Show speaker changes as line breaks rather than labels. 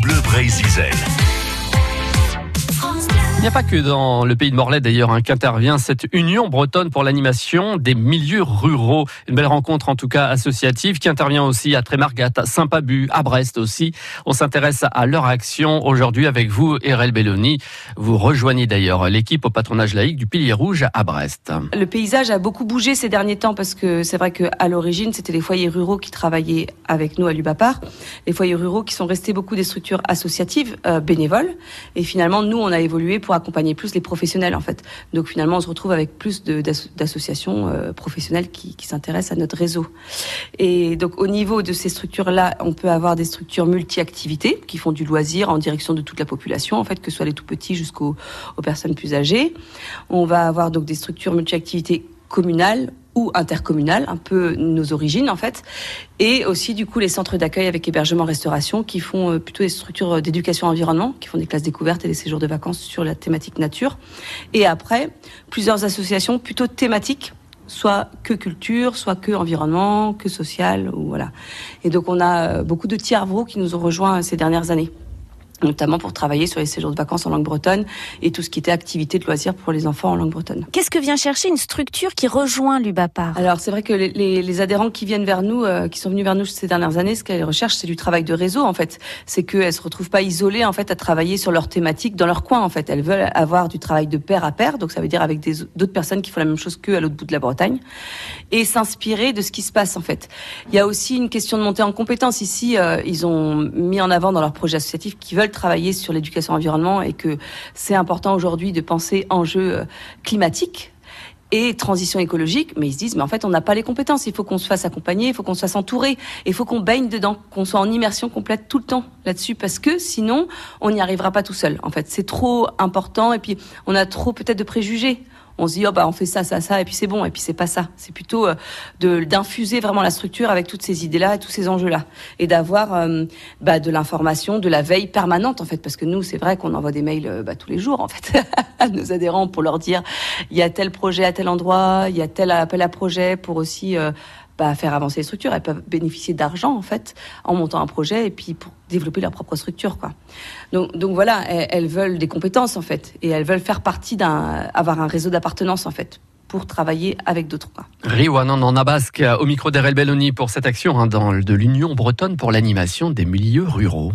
Bleu Brésil.
Il n'y a pas que dans le pays de Morlaix d'ailleurs hein, qu'intervient cette union bretonne pour l'animation des milieux ruraux. Une belle rencontre en tout cas associative qui intervient aussi à Trémargat, à Saint-Pabu, à Brest aussi. On s'intéresse à leur action aujourd'hui avec vous, Erel Belloni. Vous rejoignez d'ailleurs l'équipe au patronage laïque du Pilier Rouge à Brest.
Le paysage a beaucoup bougé ces derniers temps parce que c'est vrai qu'à l'origine c'était les foyers ruraux qui travaillaient avec nous à Lubapar. Les foyers ruraux qui sont restés beaucoup des structures associatives, euh, bénévoles. Et finalement nous on a évolué pour accompagner plus les professionnels en fait. Donc finalement, on se retrouve avec plus d'associations euh, professionnelles qui, s'intéressent à notre réseau. Et donc au niveau de ces structures-là, on peut avoir des structures multi-activités qui font du loisir en direction de toute la population, en fait, que ce soit les tout petits jusqu'aux personnes plus âgées. On va avoir donc des structures multi-activités communales ou intercommunales, un peu nos origines en fait, et aussi du coup les centres d'accueil avec hébergement-restauration qui font euh, plutôt des structures d'éducation environnement, qui font des classes découvertes et des séjours de vacances sur la thématique nature. Et après, plusieurs associations plutôt thématiques soit que culture, soit que environnement, que social, ou voilà. Et donc on a euh, beaucoup de tiers qui nous ont rejoints ces dernières années notamment pour travailler sur les séjours de vacances en langue bretonne et tout ce qui était activité de loisirs pour les enfants en langue bretonne.
Qu'est-ce que vient chercher une structure qui rejoint l'UBAPAR
Alors c'est vrai que les, les, les, adhérents qui viennent vers nous, euh, qui sont venus vers nous ces dernières années, ce qu'elles recherchent, c'est du travail de réseau en fait. C'est qu'elles se retrouvent pas isolées en fait à travailler sur leur thématique dans leur coin en fait. Elles veulent avoir du travail de pair à pair, donc ça veut dire avec d'autres personnes qui font la même chose qu'eux à l'autre bout de la Bretagne, et s'inspirer de ce qui se passe en fait. Il y a aussi une question de montée en compétence ici. Euh, ils ont mis en avant dans leur projet associatif qu'ils veulent travailler sur l'éducation environnement et que c'est important aujourd'hui de penser enjeux euh, climatiques et transition écologique, mais ils se disent, mais en fait, on n'a pas les compétences. Il faut qu'on se fasse accompagner, il faut qu'on se fasse entourer, il faut qu'on baigne dedans, qu'on soit en immersion complète tout le temps là-dessus, parce que sinon, on n'y arrivera pas tout seul. En fait, c'est trop important, et puis on a trop peut-être de préjugés on se dit oh bah on fait ça ça ça et puis c'est bon et puis c'est pas ça. C'est plutôt euh, d'infuser vraiment la structure avec toutes ces idées là et tous ces enjeux là et d'avoir euh, bah, de l'information de la veille permanente en fait. Parce que nous c'est vrai qu'on envoie des mails euh, bah, tous les jours en fait à nos adhérents pour leur dire il y a tel projet à tel endroit il y a tel appel à projet pour aussi bah, faire avancer les structures. Elles peuvent bénéficier d'argent en fait en montant un projet et puis pour développer leur propre structure quoi. Donc, donc voilà, elles, veulent des compétences en fait et elles veulent faire partie d'un, avoir un réseau d'appartenance en fait pour travailler avec d'autres.
Riwanan en Abasque au micro d'Erel Belloni pour cette action hein, dans, de l'Union bretonne pour l'animation des milieux ruraux.